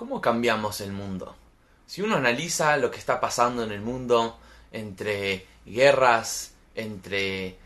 ¿Cómo cambiamos el mundo? Si uno analiza lo que está pasando en el mundo entre guerras, entre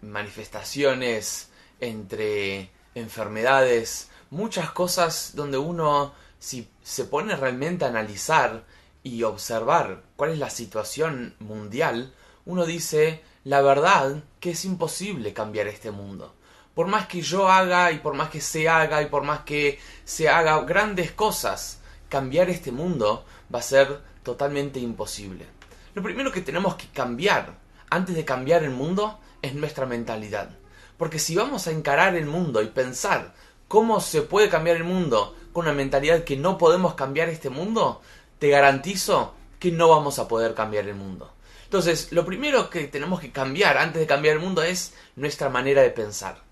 manifestaciones, entre enfermedades, muchas cosas donde uno si se pone realmente a analizar y observar cuál es la situación mundial, uno dice, la verdad que es imposible cambiar este mundo. Por más que yo haga y por más que se haga y por más que se haga grandes cosas, cambiar este mundo va a ser totalmente imposible. Lo primero que tenemos que cambiar antes de cambiar el mundo es nuestra mentalidad. Porque si vamos a encarar el mundo y pensar cómo se puede cambiar el mundo con una mentalidad que no podemos cambiar este mundo, te garantizo que no vamos a poder cambiar el mundo. Entonces, lo primero que tenemos que cambiar antes de cambiar el mundo es nuestra manera de pensar.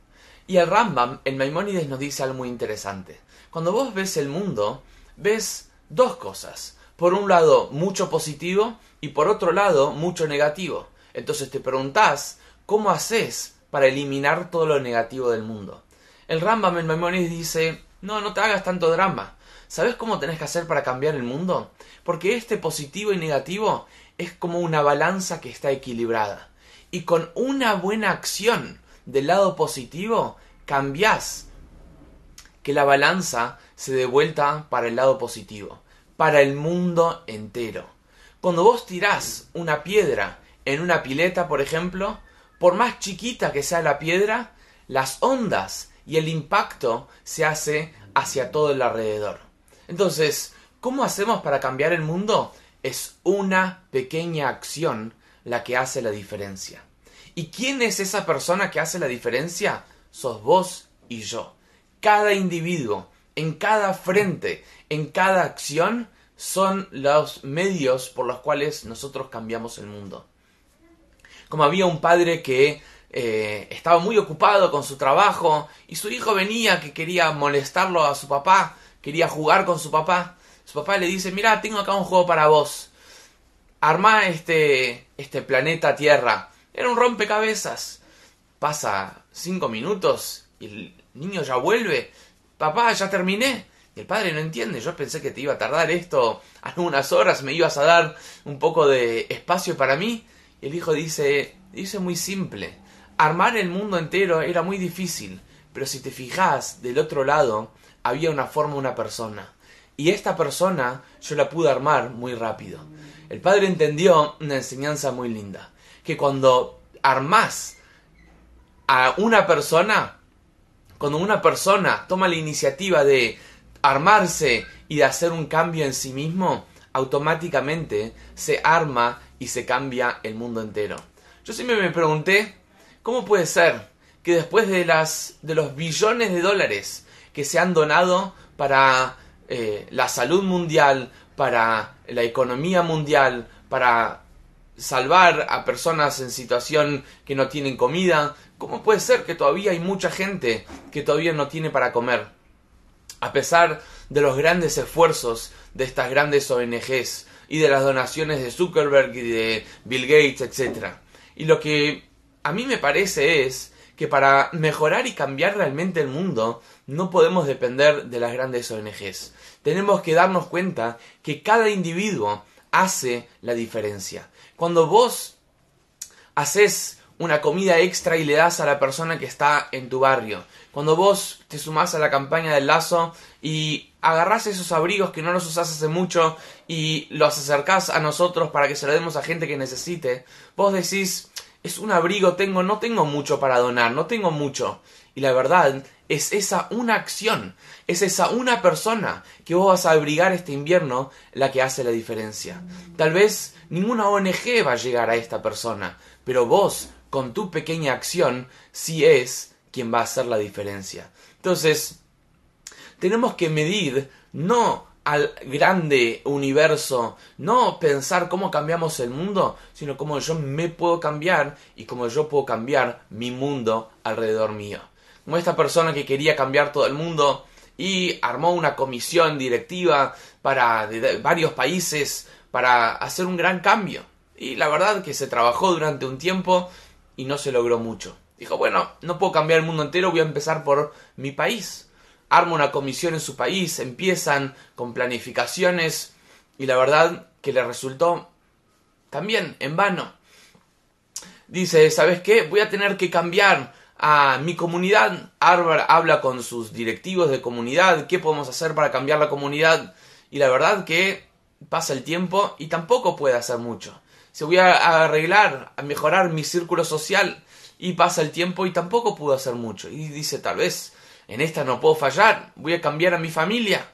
Y el Rambam, el Maimónides, nos dice algo muy interesante. Cuando vos ves el mundo, ves dos cosas. Por un lado, mucho positivo y por otro lado, mucho negativo. Entonces te preguntás, ¿cómo haces para eliminar todo lo negativo del mundo? El Rambam en Maimonides dice, no, no te hagas tanto drama. ¿Sabes cómo tenés que hacer para cambiar el mundo? Porque este positivo y negativo es como una balanza que está equilibrada. Y con una buena acción del lado positivo, cambiás que la balanza se dé vuelta para el lado positivo, para el mundo entero. Cuando vos tirás una piedra en una pileta, por ejemplo, por más chiquita que sea la piedra, las ondas y el impacto se hace hacia todo el alrededor. Entonces, ¿cómo hacemos para cambiar el mundo? Es una pequeña acción la que hace la diferencia. ¿Y quién es esa persona que hace la diferencia? Sos vos y yo. Cada individuo, en cada frente, en cada acción, son los medios por los cuales nosotros cambiamos el mundo. Como había un padre que eh, estaba muy ocupado con su trabajo y su hijo venía que quería molestarlo a su papá, quería jugar con su papá. Su papá le dice, mira, tengo acá un juego para vos. Arma este, este planeta Tierra. Era un rompecabezas. Pasa cinco minutos y el niño ya vuelve. Papá, ya terminé. Y el padre no entiende. Yo pensé que te iba a tardar esto algunas horas, me ibas a dar un poco de espacio para mí. Y el hijo dice, dice muy simple. Armar el mundo entero era muy difícil, pero si te fijas del otro lado, había una forma, una persona. Y esta persona yo la pude armar muy rápido. El padre entendió una enseñanza muy linda, que cuando armás a una persona, cuando una persona toma la iniciativa de armarse y de hacer un cambio en sí mismo, automáticamente se arma y se cambia el mundo entero. Yo siempre me pregunté, ¿cómo puede ser que después de, las, de los billones de dólares que se han donado para eh, la salud mundial, para la economía mundial, para salvar a personas en situación que no tienen comida, ¿cómo puede ser que todavía hay mucha gente que todavía no tiene para comer? A pesar de los grandes esfuerzos de estas grandes ONGs y de las donaciones de Zuckerberg y de Bill Gates, etc. Y lo que a mí me parece es que para mejorar y cambiar realmente el mundo no podemos depender de las grandes ONGs. Tenemos que darnos cuenta que cada individuo hace la diferencia. Cuando vos haces una comida extra y le das a la persona que está en tu barrio. Cuando vos te sumás a la campaña del lazo y agarrás esos abrigos que no los usás hace mucho y los acercás a nosotros para que se lo demos a gente que necesite, vos decís, es un abrigo, tengo, no tengo mucho para donar, no tengo mucho. Y la verdad es esa una acción, es esa una persona que vos vas a abrigar este invierno la que hace la diferencia. Tal vez ninguna ONG va a llegar a esta persona, pero vos con tu pequeña acción sí es quien va a hacer la diferencia. Entonces, tenemos que medir no al grande universo, no pensar cómo cambiamos el mundo, sino cómo yo me puedo cambiar y cómo yo puedo cambiar mi mundo alrededor mío. Como esta persona que quería cambiar todo el mundo y armó una comisión directiva para de varios países para hacer un gran cambio. Y la verdad que se trabajó durante un tiempo y no se logró mucho. Dijo, bueno, no puedo cambiar el mundo entero, voy a empezar por mi país. arma una comisión en su país, empiezan con planificaciones y la verdad que le resultó también en vano. Dice, ¿sabes qué? Voy a tener que cambiar a mi comunidad. Harvard habla con sus directivos de comunidad, ¿qué podemos hacer para cambiar la comunidad? Y la verdad que pasa el tiempo y tampoco puede hacer mucho. Se voy a arreglar, a mejorar mi círculo social y pasa el tiempo y tampoco pudo hacer mucho. Y dice, tal vez en esta no puedo fallar, voy a cambiar a mi familia.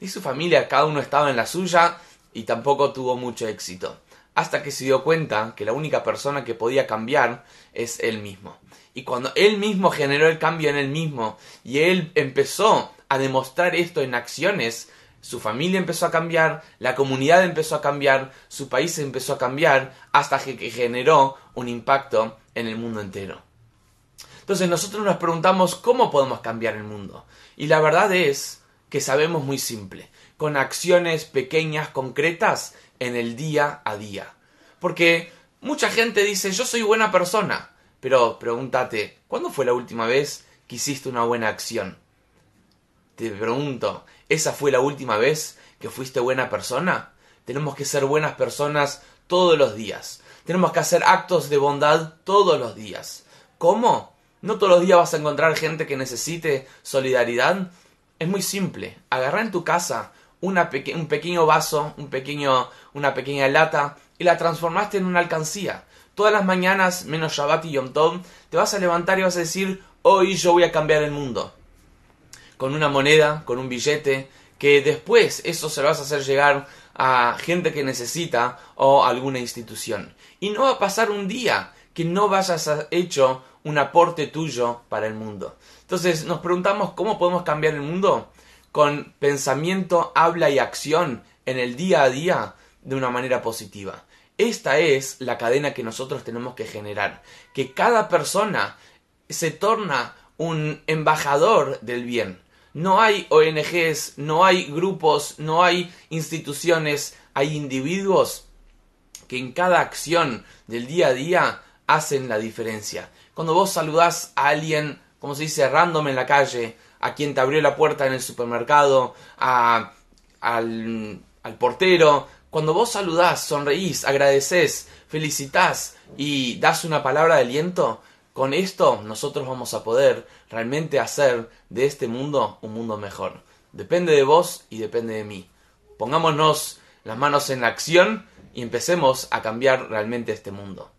Y su familia, cada uno estaba en la suya y tampoco tuvo mucho éxito. Hasta que se dio cuenta que la única persona que podía cambiar es él mismo. Y cuando él mismo generó el cambio en él mismo y él empezó a demostrar esto en acciones, su familia empezó a cambiar, la comunidad empezó a cambiar, su país empezó a cambiar, hasta que generó un impacto en el mundo entero. Entonces nosotros nos preguntamos cómo podemos cambiar el mundo. Y la verdad es que sabemos muy simple, con acciones pequeñas, concretas, en el día a día. Porque mucha gente dice, yo soy buena persona, pero pregúntate, ¿cuándo fue la última vez que hiciste una buena acción? Te pregunto, ¿esa fue la última vez que fuiste buena persona? Tenemos que ser buenas personas todos los días. Tenemos que hacer actos de bondad todos los días. ¿Cómo? ¿No todos los días vas a encontrar gente que necesite solidaridad? Es muy simple. Agarra en tu casa una un pequeño vaso, un pequeño, una pequeña lata y la transformaste en una alcancía. Todas las mañanas, menos Shabbat y Yom Tov, te vas a levantar y vas a decir, hoy yo voy a cambiar el mundo. Con una moneda, con un billete, que después eso se lo vas a hacer llegar a gente que necesita o alguna institución. Y no va a pasar un día que no vayas a hecho un aporte tuyo para el mundo. Entonces nos preguntamos cómo podemos cambiar el mundo con pensamiento, habla y acción en el día a día de una manera positiva. Esta es la cadena que nosotros tenemos que generar, que cada persona se torna un embajador del bien. No hay ONGs, no hay grupos, no hay instituciones, hay individuos que en cada acción del día a día hacen la diferencia. Cuando vos saludás a alguien, como se dice, random en la calle, a quien te abrió la puerta en el supermercado, a, al, al portero, cuando vos saludás, sonreís, agradeces, felicitas y das una palabra de aliento, con esto nosotros vamos a poder realmente hacer de este mundo un mundo mejor. Depende de vos y depende de mí. Pongámonos las manos en la acción y empecemos a cambiar realmente este mundo.